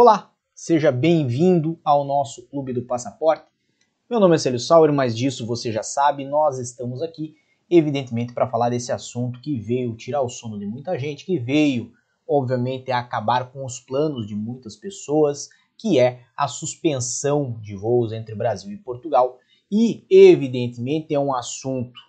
Olá, seja bem-vindo ao nosso Clube do Passaporte. Meu nome é Célio Sauer, mas disso você já sabe, nós estamos aqui, evidentemente, para falar desse assunto que veio tirar o sono de muita gente, que veio, obviamente, acabar com os planos de muitas pessoas, que é a suspensão de voos entre Brasil e Portugal. E, evidentemente, é um assunto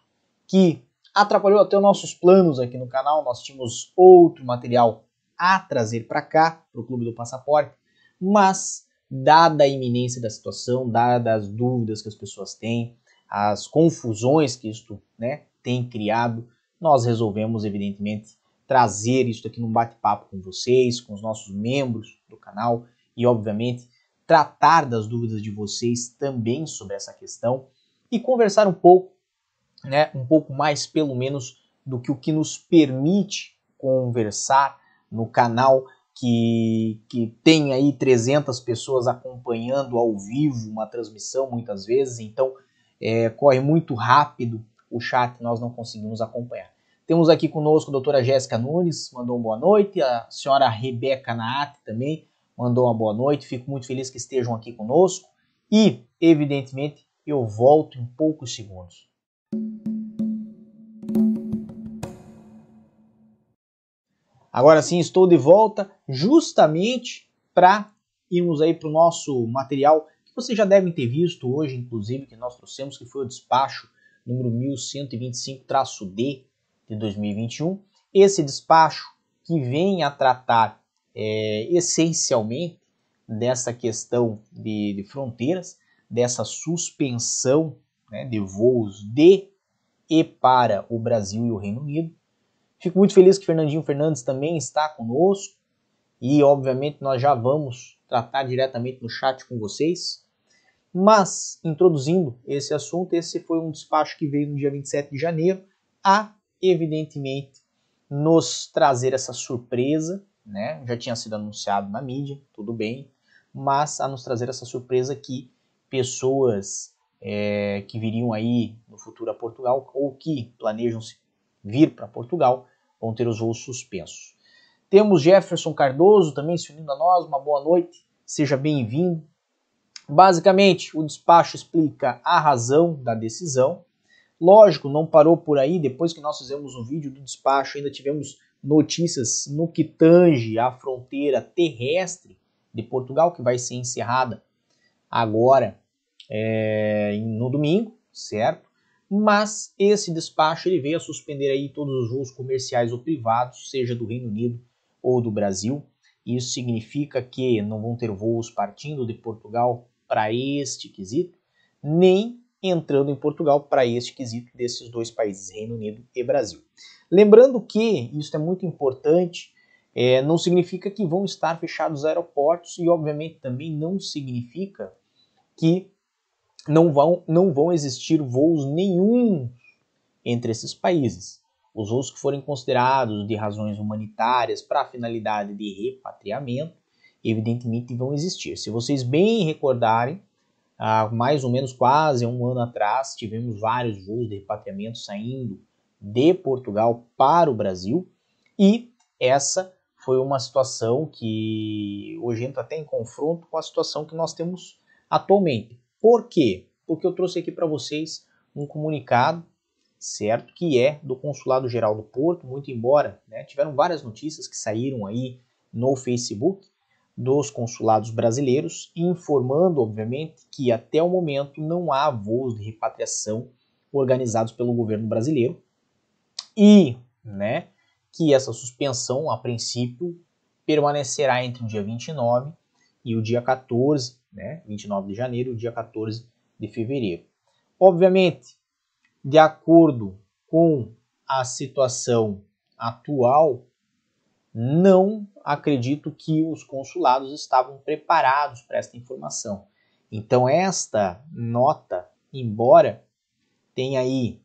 que atrapalhou até os nossos planos aqui no canal. Nós tínhamos outro material a trazer para cá, para o Clube do Passaporte, mas dada a iminência da situação, dadas as dúvidas que as pessoas têm, as confusões que isto né, tem criado, nós resolvemos, evidentemente, trazer isso aqui num bate-papo com vocês, com os nossos membros do canal e, obviamente, tratar das dúvidas de vocês também sobre essa questão e conversar um pouco, né, um pouco mais pelo menos do que o que nos permite conversar no canal que, que tem aí 300 pessoas acompanhando ao vivo uma transmissão muitas vezes, então é, corre muito rápido o chat, nós não conseguimos acompanhar. Temos aqui conosco a doutora Jéssica Nunes, mandou uma boa noite, a senhora Rebeca Naate também mandou uma boa noite, fico muito feliz que estejam aqui conosco e, evidentemente, eu volto em poucos segundos. Agora sim, estou de volta justamente para irmos aí para o nosso material que vocês já devem ter visto hoje, inclusive, que nós trouxemos, que foi o despacho número 1125-D de 2021. Esse despacho que vem a tratar é, essencialmente dessa questão de, de fronteiras, dessa suspensão né, de voos de e para o Brasil e o Reino Unido, Fico muito feliz que Fernandinho Fernandes também está conosco e, obviamente, nós já vamos tratar diretamente no chat com vocês. Mas, introduzindo esse assunto, esse foi um despacho que veio no dia 27 de janeiro a, evidentemente, nos trazer essa surpresa, né? Já tinha sido anunciado na mídia, tudo bem, mas a nos trazer essa surpresa que pessoas é, que viriam aí no futuro a Portugal ou que planejam vir para Portugal vão ter os voos suspensos. Temos Jefferson Cardoso também se unindo a nós, uma boa noite, seja bem-vindo. Basicamente, o despacho explica a razão da decisão. Lógico, não parou por aí, depois que nós fizemos um vídeo do despacho, ainda tivemos notícias no que tange a fronteira terrestre de Portugal, que vai ser encerrada agora é, no domingo, certo? Mas esse despacho ele veio a suspender aí todos os voos comerciais ou privados, seja do Reino Unido ou do Brasil. Isso significa que não vão ter voos partindo de Portugal para este quesito, nem entrando em Portugal para este quesito desses dois países, Reino Unido e Brasil. Lembrando que isso é muito importante, é, não significa que vão estar fechados os aeroportos e, obviamente, também não significa que não vão, não vão existir voos nenhum entre esses países. Os voos que forem considerados de razões humanitárias para a finalidade de repatriamento, evidentemente vão existir. Se vocês bem recordarem, há mais ou menos quase um ano atrás, tivemos vários voos de repatriamento saindo de Portugal para o Brasil e essa foi uma situação que hoje entra até em confronto com a situação que nós temos atualmente. Por quê? Porque eu trouxe aqui para vocês um comunicado, certo? Que é do Consulado Geral do Porto, muito embora né, tiveram várias notícias que saíram aí no Facebook dos consulados brasileiros, informando, obviamente, que até o momento não há voos de repatriação organizados pelo governo brasileiro e, né, que essa suspensão, a princípio, permanecerá entre o dia 29 e o dia 14 né, 29 de janeiro dia 14 de fevereiro. Obviamente, de acordo com a situação atual, não acredito que os consulados estavam preparados para esta informação. Então, esta nota, embora tenha aí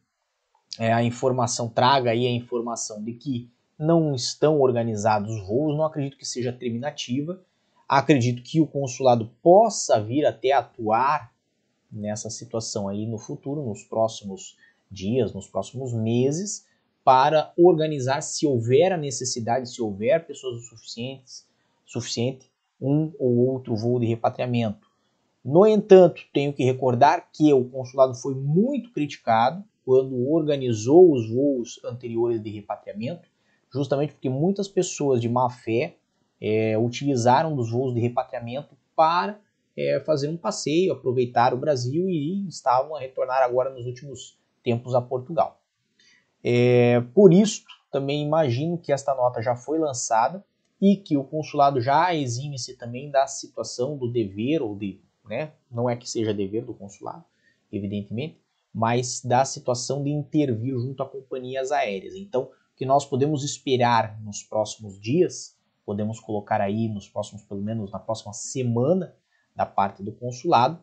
é, a informação, traga aí a informação de que não estão organizados os voos, não acredito que seja terminativa Acredito que o consulado possa vir até atuar nessa situação aí no futuro, nos próximos dias, nos próximos meses, para organizar, se houver a necessidade, se houver pessoas suficientes, suficiente um ou outro voo de repatriamento. No entanto, tenho que recordar que o consulado foi muito criticado quando organizou os voos anteriores de repatriamento, justamente porque muitas pessoas de má fé é, utilizaram dos voos de repatriamento para é, fazer um passeio, aproveitar o Brasil e estavam a retornar agora nos últimos tempos a Portugal. É, por isso, também imagino que esta nota já foi lançada e que o consulado já exime-se também da situação do dever, ou de, né, não é que seja dever do consulado, evidentemente, mas da situação de intervir junto a companhias aéreas. Então, o que nós podemos esperar nos próximos dias, podemos colocar aí nos próximos, pelo menos na próxima semana, da parte do consulado,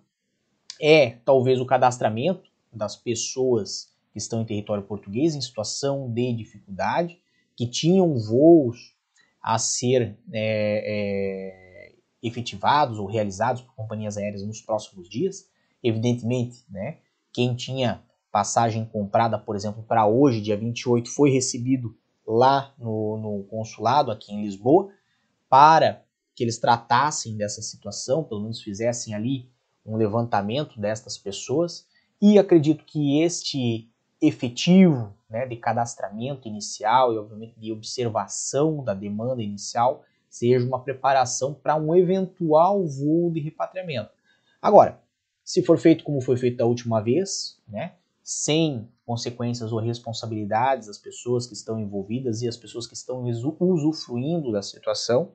é talvez o cadastramento das pessoas que estão em território português em situação de dificuldade, que tinham voos a ser é, é, efetivados ou realizados por companhias aéreas nos próximos dias. Evidentemente, né, quem tinha passagem comprada, por exemplo, para hoje, dia 28, foi recebido lá no, no consulado aqui em Lisboa para que eles tratassem dessa situação, pelo menos fizessem ali um levantamento destas pessoas. E acredito que este efetivo né, de cadastramento inicial e, obviamente, de observação da demanda inicial seja uma preparação para um eventual voo de repatriamento. Agora, se for feito como foi feito da última vez, né, sem consequências ou responsabilidades das pessoas que estão envolvidas e as pessoas que estão usufruindo da situação,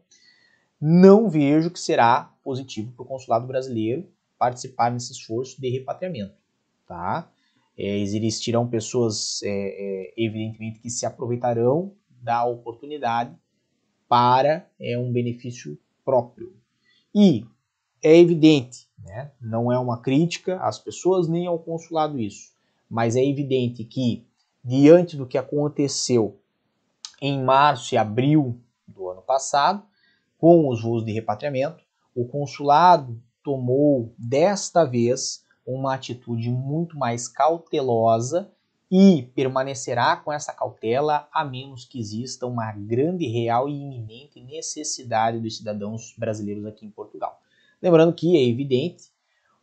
não vejo que será positivo para o consulado brasileiro participar nesse esforço de repatriamento. Tá? É, existirão pessoas, é, é, evidentemente, que se aproveitarão da oportunidade para é, um benefício próprio. E é evidente, né, não é uma crítica às pessoas nem ao consulado isso, mas é evidente que, diante do que aconteceu em março e abril do ano passado, com os voos de repatriamento, o consulado tomou desta vez uma atitude muito mais cautelosa e permanecerá com essa cautela a menos que exista uma grande, real e iminente necessidade dos cidadãos brasileiros aqui em Portugal. Lembrando que é evidente,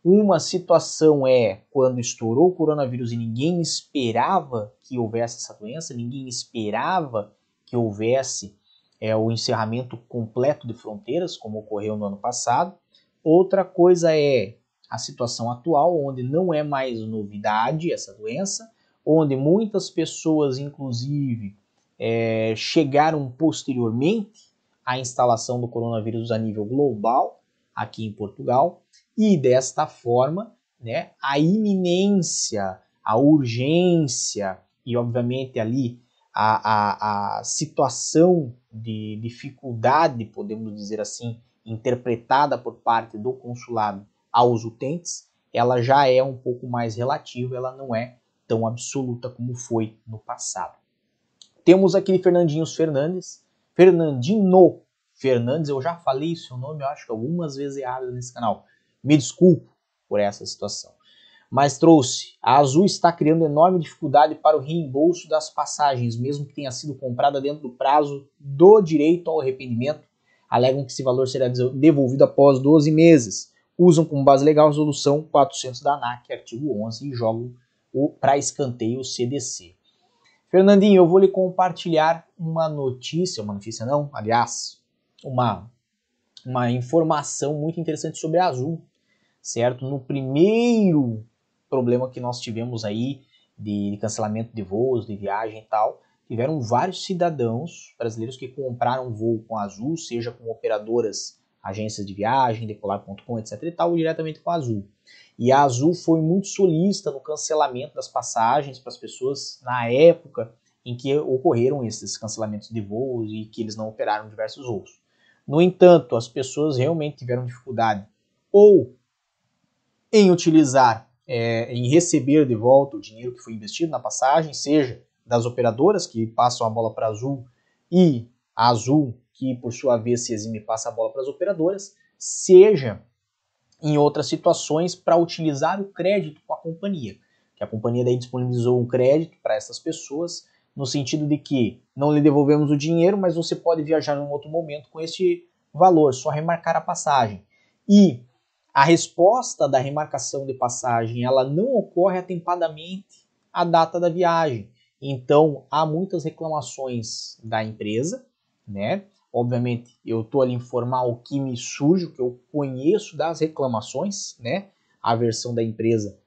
uma situação é quando estourou o coronavírus e ninguém esperava que houvesse essa doença, ninguém esperava que houvesse é, o encerramento completo de fronteiras, como ocorreu no ano passado. Outra coisa é a situação atual, onde não é mais novidade essa doença, onde muitas pessoas, inclusive, é, chegaram posteriormente à instalação do coronavírus a nível global aqui em Portugal, e desta forma, né, a iminência, a urgência e, obviamente, ali a, a, a situação de dificuldade, podemos dizer assim, interpretada por parte do consulado aos utentes, ela já é um pouco mais relativa, ela não é tão absoluta como foi no passado. Temos aqui Fernandinho Fernandes, Fernandino Fernandes, eu já falei seu nome, eu acho que algumas vezes errado nesse canal. Me desculpo por essa situação mas trouxe. A Azul está criando enorme dificuldade para o reembolso das passagens, mesmo que tenha sido comprada dentro do prazo do direito ao arrependimento. Alegam que esse valor será devolvido após 12 meses. Usam como base legal a resolução 400 da ANAC, artigo 11, e jogam para escanteio o CDC. Fernandinho, eu vou lhe compartilhar uma notícia, uma notícia não, aliás, uma, uma informação muito interessante sobre a Azul, certo? No primeiro problema que nós tivemos aí de cancelamento de voos, de viagem e tal, tiveram vários cidadãos brasileiros que compraram voo com a Azul, seja com operadoras, agências de viagem, decolar.com, etc e tal, ou diretamente com a Azul. E a Azul foi muito solista no cancelamento das passagens para as pessoas na época em que ocorreram esses cancelamentos de voos e que eles não operaram diversos voos. No entanto, as pessoas realmente tiveram dificuldade ou em utilizar é, em receber de volta o dinheiro que foi investido na passagem, seja das operadoras que passam a bola para Azul e a Azul que por sua vez se exime passa a bola para as operadoras, seja em outras situações para utilizar o crédito com a companhia, que a companhia daí disponibilizou um crédito para essas pessoas no sentido de que não lhe devolvemos o dinheiro, mas você pode viajar em outro momento com este valor, só remarcar a passagem. E a resposta da remarcação de passagem, ela não ocorre atempadamente à data da viagem. Então, há muitas reclamações da empresa, né? Obviamente, eu estou ali informar o que me surge, o que eu conheço das reclamações, né? A versão da empresa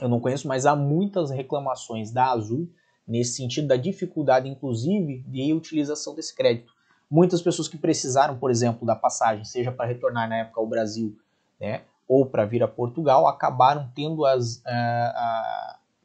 eu não conheço, mas há muitas reclamações da Azul nesse sentido da dificuldade, inclusive, de utilização desse crédito. Muitas pessoas que precisaram, por exemplo, da passagem, seja para retornar na época ao Brasil, né, ou para vir a Portugal, acabaram tendo as, uh,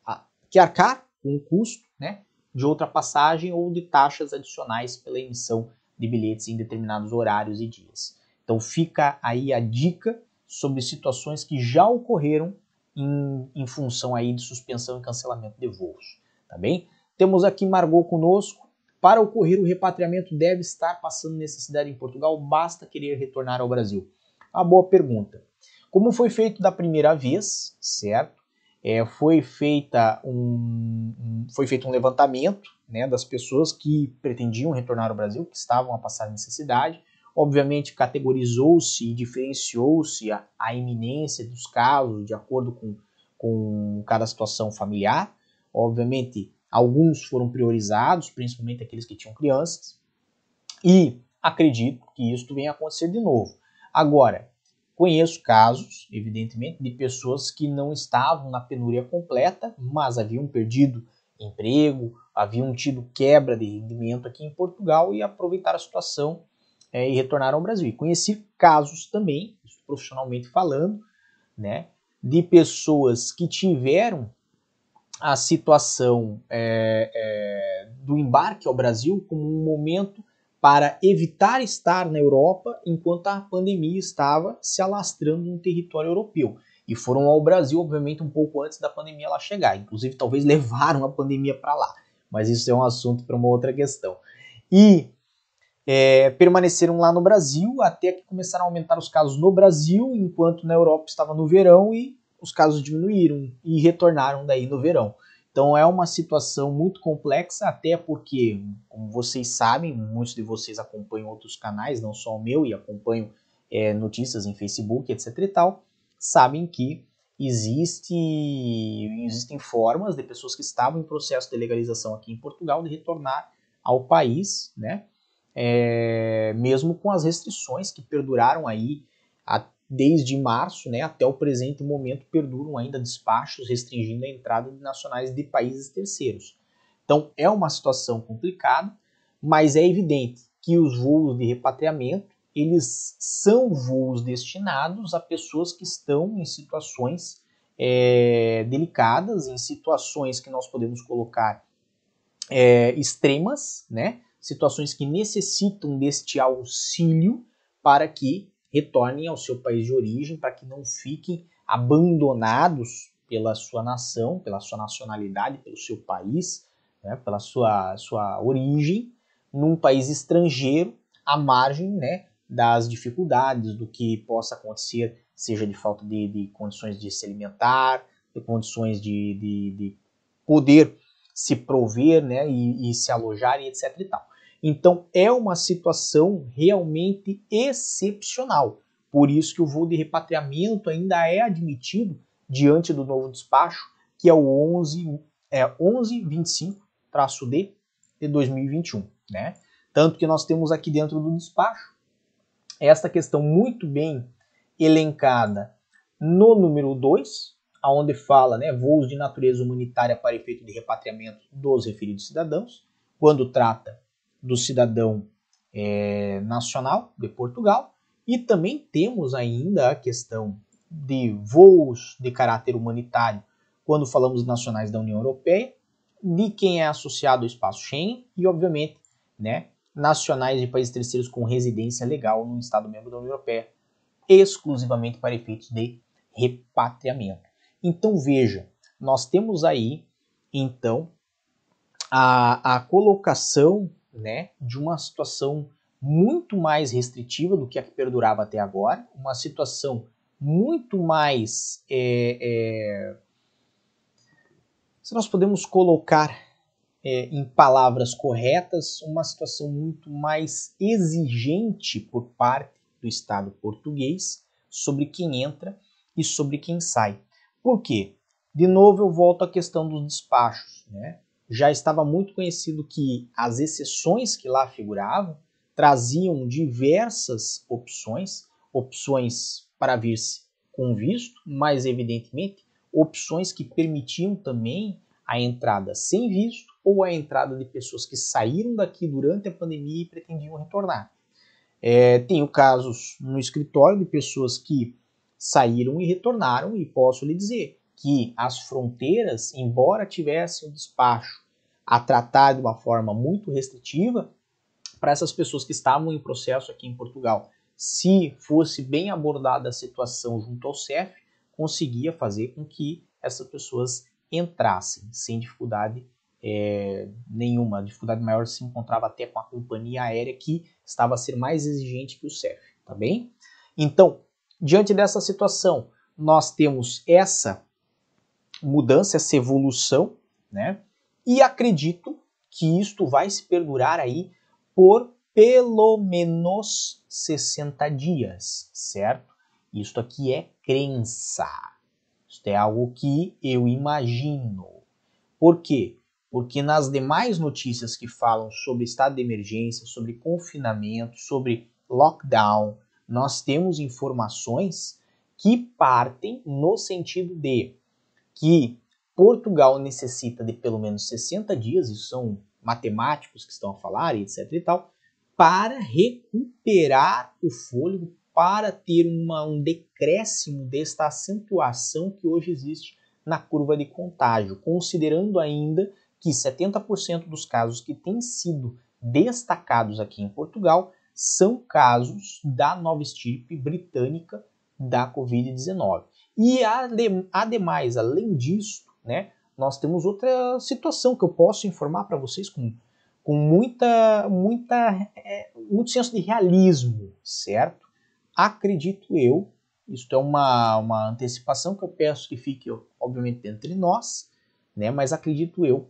uh, uh, que arcar com o custo né, de outra passagem ou de taxas adicionais pela emissão de bilhetes em determinados horários e dias. Então fica aí a dica sobre situações que já ocorreram em, em função aí de suspensão e cancelamento de voos, tá bem? Temos aqui Margot conosco. Para ocorrer o repatriamento deve estar passando necessidade em Portugal, basta querer retornar ao Brasil. A boa pergunta. Como foi feito da primeira vez, certo? É, foi, feita um, um, foi feito um levantamento né, das pessoas que pretendiam retornar ao Brasil, que estavam a passar necessidade. Obviamente, categorizou-se e diferenciou-se a, a iminência dos casos de acordo com, com cada situação familiar. Obviamente, alguns foram priorizados, principalmente aqueles que tinham crianças, e acredito que isso venha a acontecer de novo. Agora, conheço casos, evidentemente, de pessoas que não estavam na penúria completa, mas haviam perdido emprego, haviam tido quebra de rendimento aqui em Portugal e aproveitaram a situação é, e retornaram ao Brasil. E conheci casos também, profissionalmente falando, né, de pessoas que tiveram a situação é, é, do embarque ao Brasil como um momento para evitar estar na Europa enquanto a pandemia estava se alastrando no território europeu. E foram ao Brasil, obviamente, um pouco antes da pandemia lá chegar. Inclusive, talvez levaram a pandemia para lá. Mas isso é um assunto para uma outra questão. E é, permaneceram lá no Brasil até que começaram a aumentar os casos no Brasil, enquanto na Europa estava no verão e os casos diminuíram e retornaram daí no verão. Então é uma situação muito complexa, até porque, como vocês sabem, muitos de vocês acompanham outros canais, não só o meu, e acompanham é, notícias em Facebook, etc e tal, sabem que existe, existem formas de pessoas que estavam em processo de legalização aqui em Portugal de retornar ao país, né? é, mesmo com as restrições que perduraram aí desde março né, até o presente momento, perduram ainda despachos restringindo a entrada de nacionais de países terceiros. Então é uma situação complicada, mas é evidente que os voos de repatriamento eles são voos destinados a pessoas que estão em situações é, delicadas, em situações que nós podemos colocar é, extremas, né? situações que necessitam deste auxílio para que retornem ao seu país de origem, para que não fiquem abandonados pela sua nação, pela sua nacionalidade, pelo seu país, né, pela sua, sua origem, num país estrangeiro, à margem né, das dificuldades, do que possa acontecer, seja de falta de, de condições de se alimentar, de condições de, de, de poder se prover né, e, e se alojar e etc. E tal. Então é uma situação realmente excepcional. Por isso que o voo de repatriamento ainda é admitido diante do novo despacho, que é o 11, é, 1125-D de 2021. Né? Tanto que nós temos aqui dentro do despacho esta questão muito bem elencada no número 2, onde fala né, voos de natureza humanitária para efeito de repatriamento dos referidos cidadãos, quando trata do cidadão é, nacional de Portugal e também temos ainda a questão de voos de caráter humanitário quando falamos nacionais da União Europeia, de quem é associado ao espaço Schengen e, obviamente, né, nacionais de países terceiros com residência legal no Estado membro da União Europeia, exclusivamente para efeitos de repatriamento. Então veja, nós temos aí então a, a colocação né, de uma situação muito mais restritiva do que a que perdurava até agora, uma situação muito mais. É, é, se nós podemos colocar é, em palavras corretas, uma situação muito mais exigente por parte do Estado português sobre quem entra e sobre quem sai. Por quê? De novo, eu volto à questão dos despachos. Né? Já estava muito conhecido que as exceções que lá figuravam traziam diversas opções, opções para vir-se com visto, mas evidentemente opções que permitiam também a entrada sem visto ou a entrada de pessoas que saíram daqui durante a pandemia e pretendiam retornar. É, tenho casos no escritório de pessoas que saíram e retornaram, e posso lhe dizer que as fronteiras, embora tivessem o despacho a tratar de uma forma muito restritiva, para essas pessoas que estavam em processo aqui em Portugal, se fosse bem abordada a situação junto ao CEF, conseguia fazer com que essas pessoas entrassem sem dificuldade é, nenhuma. A dificuldade maior se encontrava até com a companhia aérea que estava a ser mais exigente que o CEF, tá bem? Então, diante dessa situação, nós temos essa mudança, essa evolução, né? E acredito que isto vai se perdurar aí por pelo menos 60 dias, certo? Isto aqui é crença. Isto é algo que eu imagino. Por quê? Porque nas demais notícias que falam sobre estado de emergência, sobre confinamento, sobre lockdown, nós temos informações que partem no sentido de que Portugal necessita de pelo menos 60 dias, isso são matemáticos que estão a falar, etc e tal, para recuperar o fôlego, para ter uma, um decréscimo desta acentuação que hoje existe na curva de contágio, considerando ainda que 70% dos casos que têm sido destacados aqui em Portugal são casos da nova estirpe britânica da Covid-19. E ademais, além disso, né, nós temos outra situação que eu posso informar para vocês com, com muita, muita, é, muito senso de realismo, certo? Acredito eu, isso é uma, uma antecipação que eu peço que fique, obviamente, entre nós, né? mas acredito eu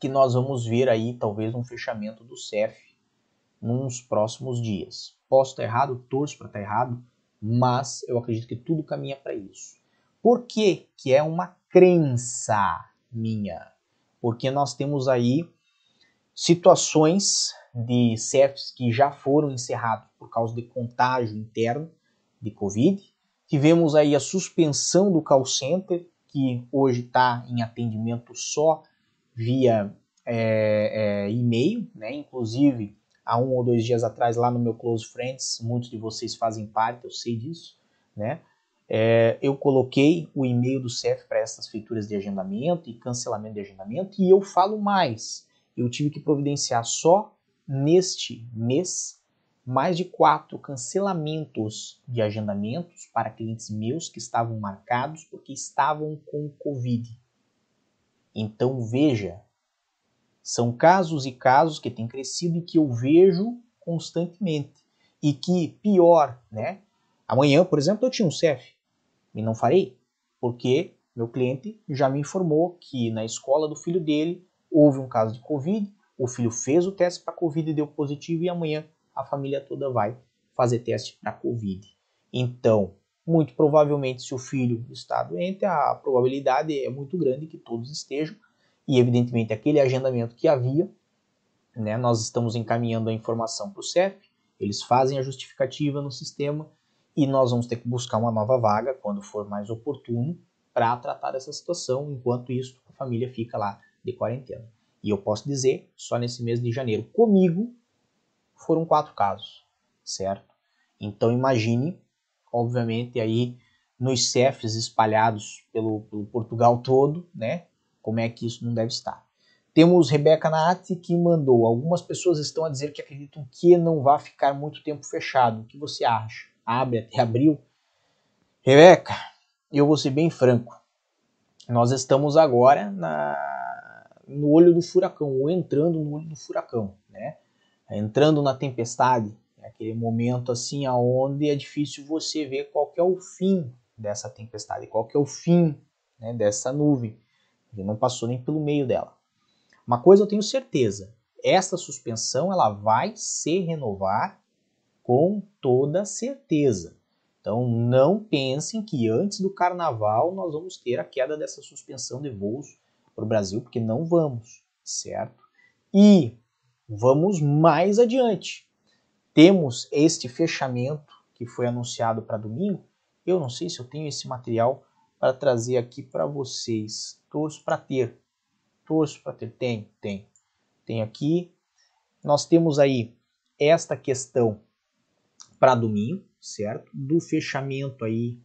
que nós vamos ver aí talvez um fechamento do CEF nos próximos dias. Posso estar errado, torço para estar errado, mas eu acredito que tudo caminha para isso. Por que, que é uma crença minha, porque nós temos aí situações de CEFs que já foram encerrados por causa de contágio interno de Covid. Tivemos aí a suspensão do call center, que hoje está em atendimento só via é, é, e-mail, né? Inclusive, há um ou dois dias atrás, lá no meu Close Friends, muitos de vocês fazem parte, eu sei disso, né? é, eu coloquei o e-mail do CEF para essas feituras de agendamento e cancelamento de agendamento, e eu falo mais. Eu tive que providenciar só neste mês mais de quatro cancelamentos de agendamentos para clientes meus que estavam marcados porque estavam com Covid. Então veja, são casos e casos que têm crescido e que eu vejo constantemente. E que, pior, né? Amanhã, por exemplo, eu tinha um CEF e não farei, porque meu cliente já me informou que na escola do filho dele houve um caso de Covid, o filho fez o teste para Covid e deu positivo, e amanhã a família toda vai fazer teste para Covid. Então, muito provavelmente, se o filho está doente, a probabilidade é muito grande que todos estejam, e evidentemente aquele agendamento que havia, né, nós estamos encaminhando a informação para o CEF, eles fazem a justificativa no sistema e nós vamos ter que buscar uma nova vaga quando for mais oportuno para tratar dessa situação. Enquanto isso, a família fica lá de quarentena. E eu posso dizer, só nesse mês de janeiro, comigo foram quatro casos, certo? Então imagine, obviamente, aí nos CEFs espalhados pelo, pelo, Portugal todo, né? Como é que isso não deve estar. Temos Rebeca Naati que mandou. Algumas pessoas estão a dizer que acreditam que não vai ficar muito tempo fechado. O que você acha? abre até abril. Rebeca, eu vou ser bem franco. Nós estamos agora na, no olho do furacão, ou entrando no olho do furacão, né? Entrando na tempestade, é aquele momento assim aonde é difícil você ver qual é o fim dessa tempestade, qual é o fim né, dessa nuvem. Ele não passou nem pelo meio dela. Uma coisa eu tenho certeza, esta suspensão ela vai se renovar com toda certeza. Então não pensem que antes do carnaval nós vamos ter a queda dessa suspensão de voos para o Brasil, porque não vamos, certo? E vamos mais adiante. Temos este fechamento que foi anunciado para domingo. Eu não sei se eu tenho esse material para trazer aqui para vocês. Torço para ter. Torço para ter. Tem, tem. Tem aqui. Nós temos aí esta questão para domingo, certo? Do fechamento aí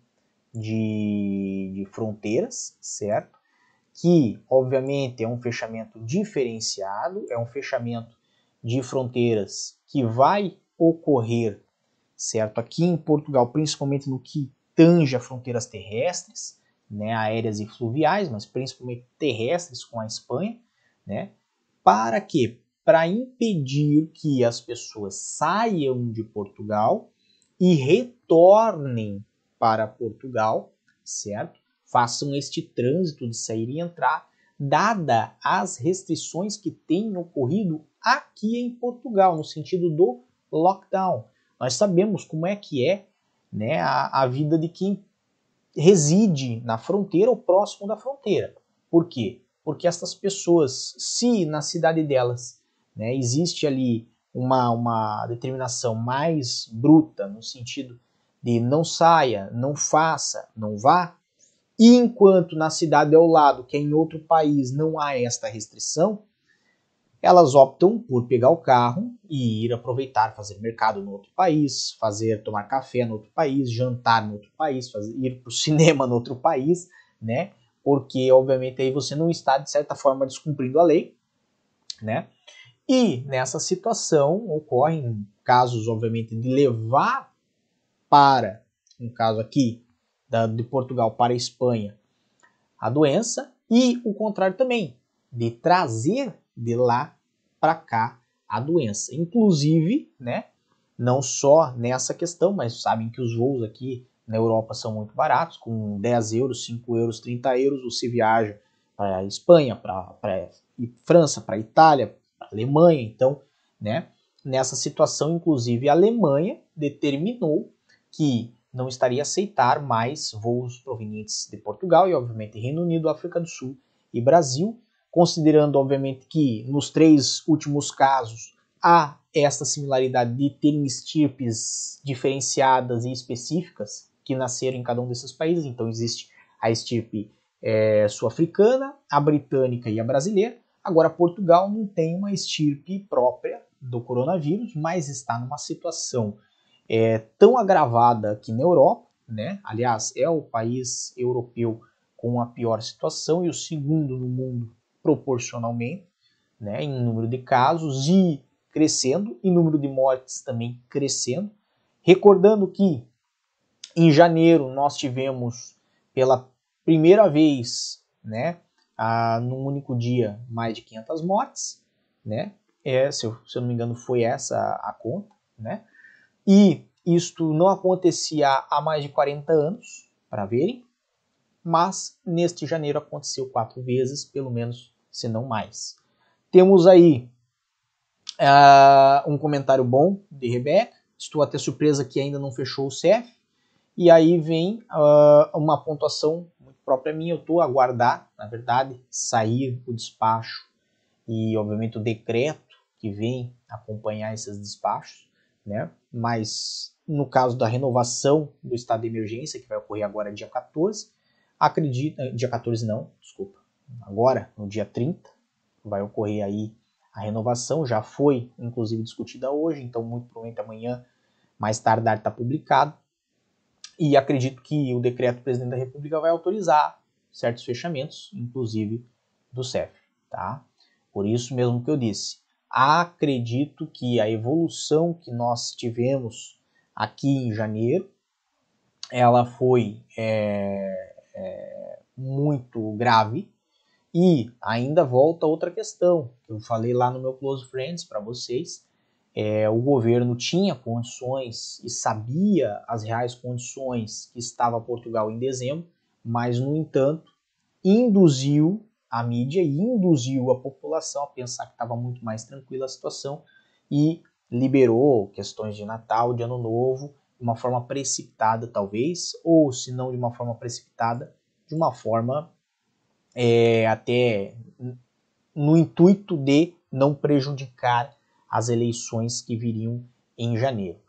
de, de fronteiras, certo? Que, obviamente, é um fechamento diferenciado, é um fechamento de fronteiras que vai ocorrer, certo? Aqui em Portugal, principalmente no que tange a fronteiras terrestres, né, aéreas e fluviais, mas principalmente terrestres com a Espanha, né? Para quê? para impedir que as pessoas saiam de Portugal e retornem para Portugal, certo? Façam este trânsito de sair e entrar, dada as restrições que têm ocorrido aqui em Portugal, no sentido do lockdown. Nós sabemos como é que é né, a, a vida de quem reside na fronteira ou próximo da fronteira. Por quê? Porque essas pessoas, se na cidade delas né? Existe ali uma, uma determinação mais bruta, no sentido de não saia, não faça, não vá, e enquanto na cidade ao lado, que é em outro país, não há esta restrição, elas optam por pegar o carro e ir aproveitar, fazer mercado no outro país, fazer tomar café no outro país, jantar no outro país, fazer, ir para o cinema no outro país, né? Porque obviamente aí você não está de certa forma descumprindo a lei, né? E nessa situação ocorrem casos, obviamente, de levar para, um caso aqui, da, de Portugal para a Espanha, a doença, e o contrário também, de trazer de lá para cá a doença. Inclusive, né, não só nessa questão, mas sabem que os voos aqui na Europa são muito baratos, com 10 euros, 5 euros, 30 euros, você viaja para a Espanha, para França, para Itália, Alemanha. Então, né, nessa situação, inclusive, a Alemanha determinou que não estaria a aceitar mais voos provenientes de Portugal e, obviamente, Reino Unido, África do Sul e Brasil, considerando, obviamente, que nos três últimos casos há esta similaridade de terem estirpes diferenciadas e específicas que nasceram em cada um desses países. Então, existe a estirpe é, sul-africana, a britânica e a brasileira. Agora, Portugal não tem uma estirpe própria do coronavírus, mas está numa situação é, tão agravada aqui na Europa, né? Aliás, é o país europeu com a pior situação e o segundo no mundo proporcionalmente, né? Em número de casos e crescendo, e número de mortes também crescendo. Recordando que em janeiro nós tivemos pela primeira vez, né? ah, num único dia mais de 500 mortes, né? É, se, eu, se eu não me engano, foi essa a, a conta, né? E isto não acontecia há mais de 40 anos, para verem, mas neste janeiro aconteceu quatro vezes, pelo menos, se não mais. Temos aí uh, um comentário bom de Rebeca. Estou até surpresa que ainda não fechou o CEF. E aí vem uh, uma pontuação própria minha, eu estou a aguardar, na verdade, sair o despacho e, obviamente, o decreto que vem acompanhar esses despachos, né? Mas no caso da renovação do estado de emergência, que vai ocorrer agora dia 14, acredito, eh, dia 14 não, agora, no dia 30, vai ocorrer aí a renovação, já foi inclusive discutida hoje, então muito provavelmente amanhã, mais tardar, está publicado. E acredito que o decreto do presidente da República vai autorizar certos fechamentos, inclusive do CEF, tá? Por isso mesmo que eu disse, acredito que a evolução que nós tivemos aqui em janeiro, ela foi é, é, muito grave e ainda volta outra questão que eu falei lá no meu Close Friends para vocês, é, o governo tinha condições e sabia as reais condições que estava Portugal em dezembro, mas, no entanto, induziu a mídia e induziu a população a pensar que estava muito mais tranquila a situação e liberou questões de Natal, de Ano Novo, de uma forma precipitada, talvez, ou se não de uma forma precipitada, de uma forma é, até no intuito de não prejudicar as eleições que viriam em janeiro.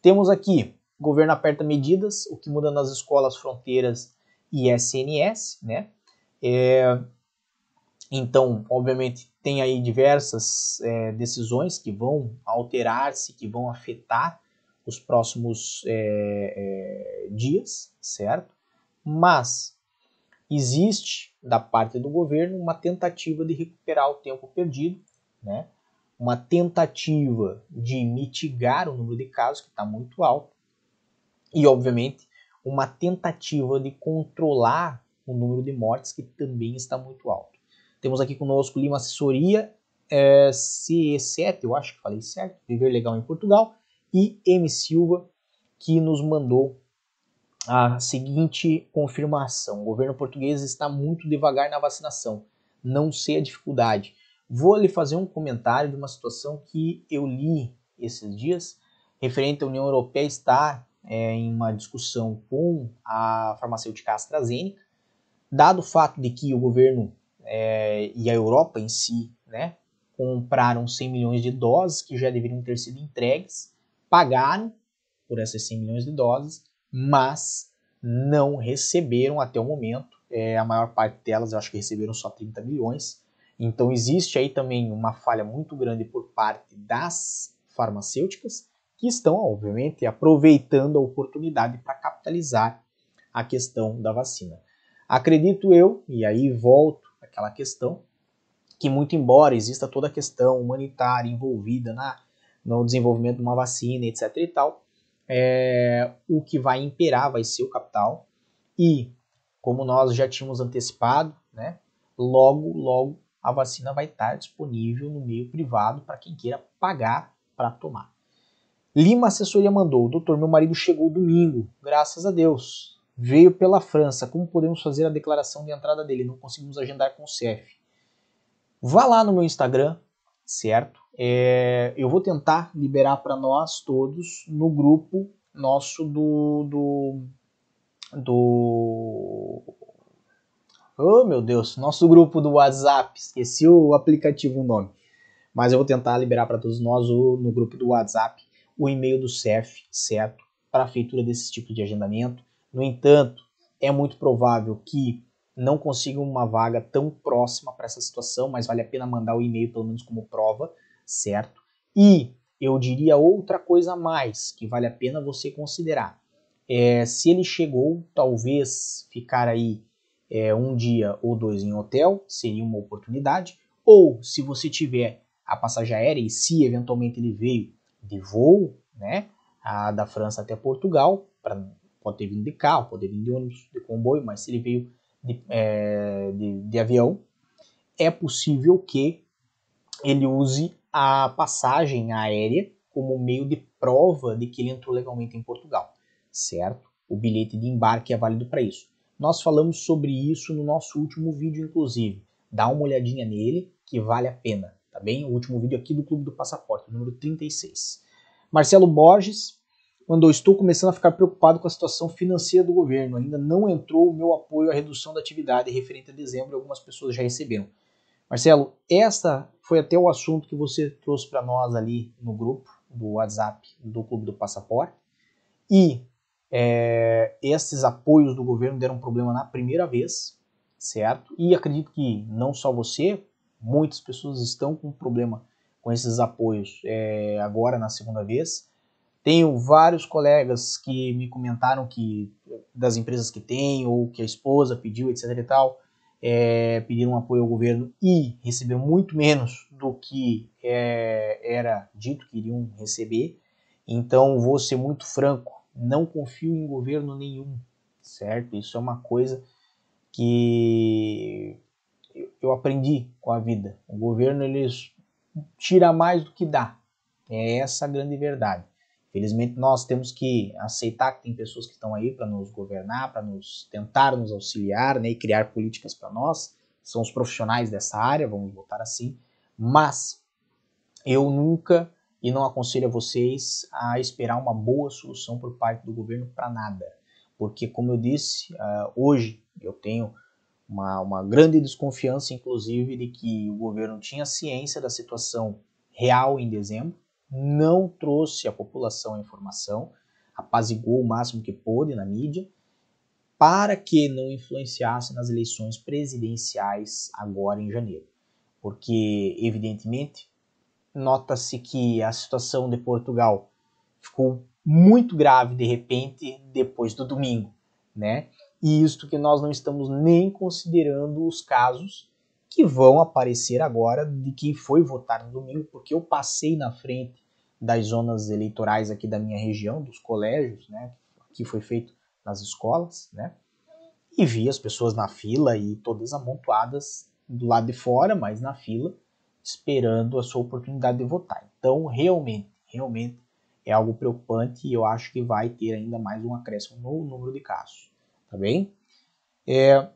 Temos aqui, governo aperta medidas, o que muda nas escolas, fronteiras e SNS, né? É, então, obviamente, tem aí diversas é, decisões que vão alterar-se, que vão afetar os próximos é, é, dias, certo? Mas existe da parte do governo uma tentativa de recuperar o tempo perdido, né? uma tentativa de mitigar o número de casos, que está muito alto, e, obviamente, uma tentativa de controlar o número de mortes, que também está muito alto. Temos aqui conosco Lima Assessoria, é, CE7, eu acho que falei certo, Viver Legal em Portugal, e M. Silva, que nos mandou a seguinte confirmação: o governo português está muito devagar na vacinação. Não sei a dificuldade. Vou lhe fazer um comentário de uma situação que eu li esses dias, referente à União Europeia estar é, em uma discussão com a farmacêutica AstraZeneca, dado o fato de que o governo é, e a Europa em si né, compraram 100 milhões de doses que já deveriam ter sido entregues, pagaram por essas 100 milhões de doses, mas não receberam até o momento. É, a maior parte delas, eu acho que receberam só 30 milhões. Então existe aí também uma falha muito grande por parte das farmacêuticas, que estão, obviamente, aproveitando a oportunidade para capitalizar a questão da vacina. Acredito eu, e aí volto àquela questão, que muito embora exista toda a questão humanitária envolvida na, no desenvolvimento de uma vacina, etc e tal, é, o que vai imperar vai ser o capital e, como nós já tínhamos antecipado, né, logo, logo a vacina vai estar disponível no meio privado para quem queira pagar para tomar. Lima Assessoria mandou, doutor, meu marido chegou domingo, graças a Deus. Veio pela França, como podemos fazer a declaração de entrada dele? Não conseguimos agendar com o CEF. Vá lá no meu Instagram, certo? É, eu vou tentar liberar para nós todos no grupo nosso do, do, do. Oh meu Deus, nosso grupo do WhatsApp. Esqueci o aplicativo, o nome. Mas eu vou tentar liberar para todos nós o, no grupo do WhatsApp o e-mail do CEF, certo? Para a feitura desse tipo de agendamento. No entanto, é muito provável que não consigam uma vaga tão próxima para essa situação, mas vale a pena mandar o e-mail pelo menos como prova certo? E eu diria outra coisa mais que vale a pena você considerar. É, se ele chegou, talvez ficar aí é, um dia ou dois em hotel seria uma oportunidade. Ou se você tiver a passagem aérea e se eventualmente ele veio de voo, né, a, da França até Portugal, pra, pode ter vindo de carro, pode ter vindo de ônibus, de comboio, mas se ele veio de, é, de, de avião, é possível que ele use a passagem aérea como meio de prova de que ele entrou legalmente em Portugal, certo? O bilhete de embarque é válido para isso. Nós falamos sobre isso no nosso último vídeo, inclusive. Dá uma olhadinha nele, que vale a pena, tá bem? O último vídeo aqui do Clube do Passaporte, número 36. Marcelo Borges mandou: Estou começando a ficar preocupado com a situação financeira do governo. Ainda não entrou o meu apoio à redução da atividade referente a dezembro algumas pessoas já receberam. Marcelo, essa foi até o assunto que você trouxe para nós ali no grupo do WhatsApp do Clube do Passaporte. E é, esses apoios do governo deram problema na primeira vez, certo? E acredito que não só você, muitas pessoas estão com problema com esses apoios é, agora na segunda vez. Tenho vários colegas que me comentaram que das empresas que tem ou que a esposa pediu, etc e tal, é, pediram apoio ao governo e receberam muito menos do que é, era dito que iriam receber. Então, vou ser muito franco, não confio em governo nenhum, certo? Isso é uma coisa que eu aprendi com a vida. O governo ele tira mais do que dá. É essa a grande verdade. Felizmente nós temos que aceitar que tem pessoas que estão aí para nos governar, para nos tentar nos auxiliar, né, e criar políticas para nós, são os profissionais dessa área, vamos botar assim, mas eu nunca e não aconselho a vocês a esperar uma boa solução por parte do governo para nada, porque como eu disse, uh, hoje eu tenho uma, uma grande desconfiança, inclusive, de que o governo tinha ciência da situação real em dezembro, não trouxe à população a informação, apazigou o máximo que pôde na mídia, para que não influenciasse nas eleições presidenciais agora em janeiro. Porque, evidentemente, nota-se que a situação de Portugal ficou muito grave de repente depois do domingo, né? E isto que nós não estamos nem considerando os casos que vão aparecer agora de que foi votar no domingo, porque eu passei na frente das zonas eleitorais aqui da minha região, dos colégios, né? Que foi feito nas escolas, né? E vi as pessoas na fila e todas amontoadas do lado de fora, mas na fila, esperando a sua oportunidade de votar. Então, realmente, realmente é algo preocupante e eu acho que vai ter ainda mais um acréscimo no número de casos, tá bem? É,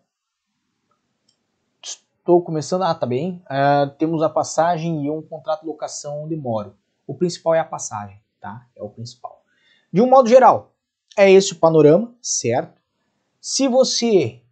estou começando, ah, tá bem, uh, temos a passagem e um contrato de locação onde moro. O principal é a passagem, tá? É o principal. De um modo geral, é esse o panorama, certo? Se você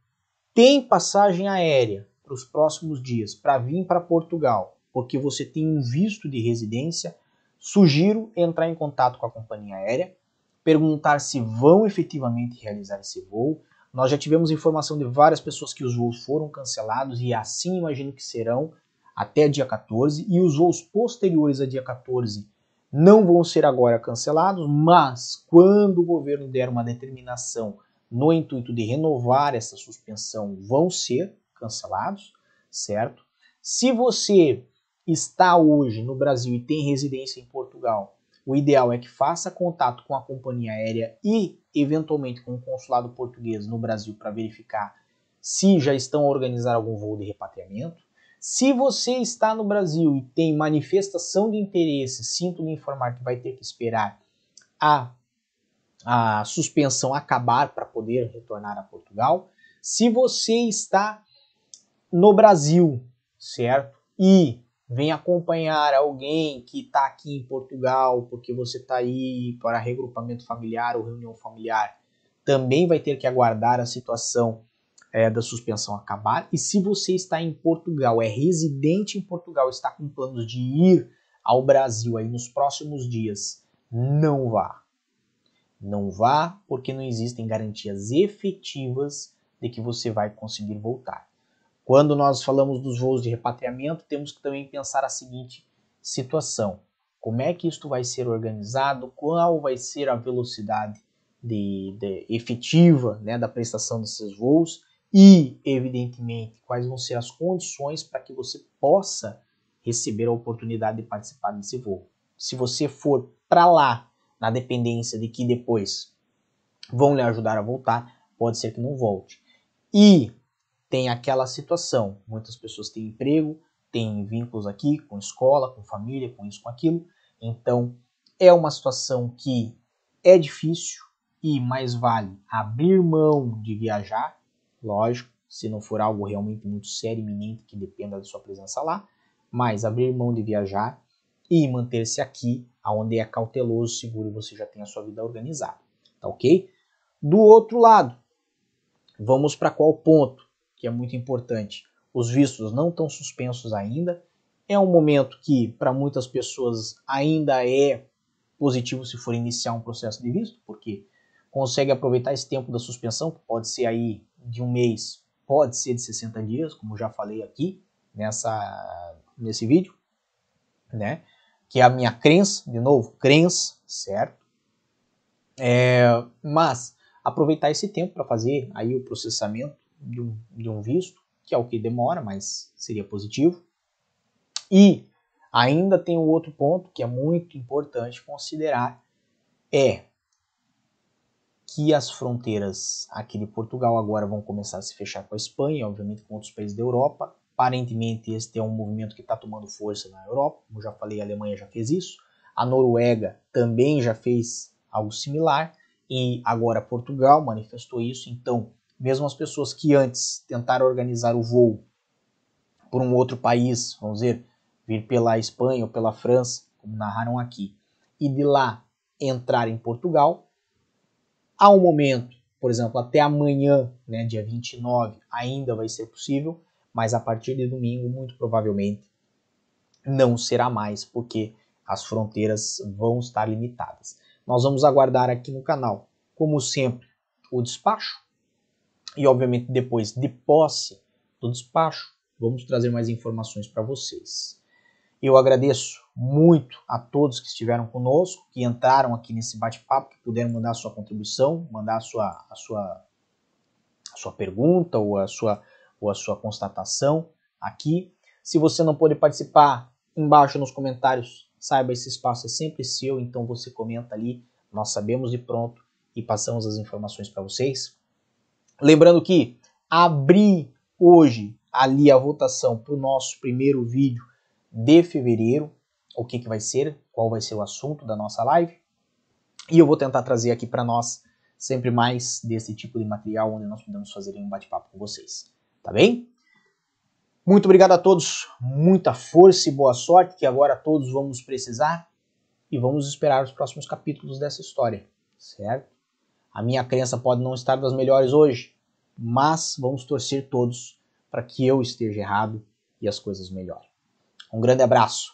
tem passagem aérea para os próximos dias para vir para Portugal, porque você tem um visto de residência, sugiro entrar em contato com a companhia aérea, perguntar se vão efetivamente realizar esse voo. Nós já tivemos informação de várias pessoas que os voos foram cancelados e assim imagino que serão até dia 14 e os voos posteriores a dia 14 não vão ser agora cancelados, mas quando o governo der uma determinação no intuito de renovar essa suspensão, vão ser cancelados, certo? Se você está hoje no Brasil e tem residência em Portugal, o ideal é que faça contato com a companhia aérea e, eventualmente, com o consulado português no Brasil para verificar se já estão a organizar algum voo de repatriamento. Se você está no Brasil e tem manifestação de interesse, sinto lhe informar que vai ter que esperar a, a suspensão acabar para poder retornar a Portugal. Se você está no Brasil, certo? E vem acompanhar alguém que está aqui em Portugal, porque você está aí para regrupamento familiar ou reunião familiar, também vai ter que aguardar a situação é, da suspensão acabar. E se você está em Portugal, é residente em Portugal, está com planos de ir ao Brasil aí nos próximos dias, não vá. Não vá, porque não existem garantias efetivas de que você vai conseguir voltar. Quando nós falamos dos voos de repatriamento, temos que também pensar a seguinte situação: como é que isto vai ser organizado? Qual vai ser a velocidade de, de efetiva né, da prestação desses voos? E, evidentemente, quais vão ser as condições para que você possa receber a oportunidade de participar desse voo. Se você for para lá na dependência de que depois vão lhe ajudar a voltar, pode ser que não volte. E tem aquela situação. Muitas pessoas têm emprego, têm vínculos aqui com escola, com família, com isso, com aquilo. Então, é uma situação que é difícil e mais vale abrir mão de viajar, lógico, se não for algo realmente muito sério, iminente, que dependa da sua presença lá, mas abrir mão de viajar e manter-se aqui, onde é cauteloso, seguro você já tem a sua vida organizada, tá ok? Do outro lado, vamos para qual ponto? que é muito importante. Os vistos não estão suspensos ainda. É um momento que, para muitas pessoas, ainda é positivo se for iniciar um processo de visto, porque consegue aproveitar esse tempo da suspensão, que pode ser aí de um mês, pode ser de 60 dias, como já falei aqui nessa, nesse vídeo, né? Que é a minha crença, de novo, crença, certo? É, mas aproveitar esse tempo para fazer aí o processamento de um, de um visto, que é o que demora, mas seria positivo. E ainda tem um outro ponto que é muito importante considerar, é que as fronteiras aqui de Portugal agora vão começar a se fechar com a Espanha, obviamente com outros países da Europa. Aparentemente este é um movimento que está tomando força na Europa, como já falei, a Alemanha já fez isso, a Noruega também já fez algo similar. E agora Portugal manifestou isso, então mesmo as pessoas que antes tentaram organizar o voo por um outro país, vamos dizer, vir pela Espanha ou pela França, como narraram aqui, e de lá entrar em Portugal, há um momento, por exemplo, até amanhã, né, dia 29, ainda vai ser possível, mas a partir de domingo, muito provavelmente, não será mais, porque as fronteiras vão estar limitadas. Nós vamos aguardar aqui no canal, como sempre, o despacho e, obviamente, depois de posse do despacho, vamos trazer mais informações para vocês. Eu agradeço muito a todos que estiveram conosco, que entraram aqui nesse bate-papo, que puderam mandar a sua contribuição, mandar a sua, a sua, a sua pergunta ou a sua, ou a sua constatação aqui. Se você não pôde participar, embaixo nos comentários, saiba esse espaço é sempre seu, então você comenta ali, nós sabemos de pronto e passamos as informações para vocês. Lembrando que abri hoje ali a votação para o nosso primeiro vídeo de fevereiro, o que, que vai ser, qual vai ser o assunto da nossa live. E eu vou tentar trazer aqui para nós sempre mais desse tipo de material onde nós podemos fazer um bate-papo com vocês. Tá bem? Muito obrigado a todos, muita força e boa sorte, que agora todos vamos precisar e vamos esperar os próximos capítulos dessa história, certo? A minha crença pode não estar das melhores hoje, mas vamos torcer todos para que eu esteja errado e as coisas melhorem. Um grande abraço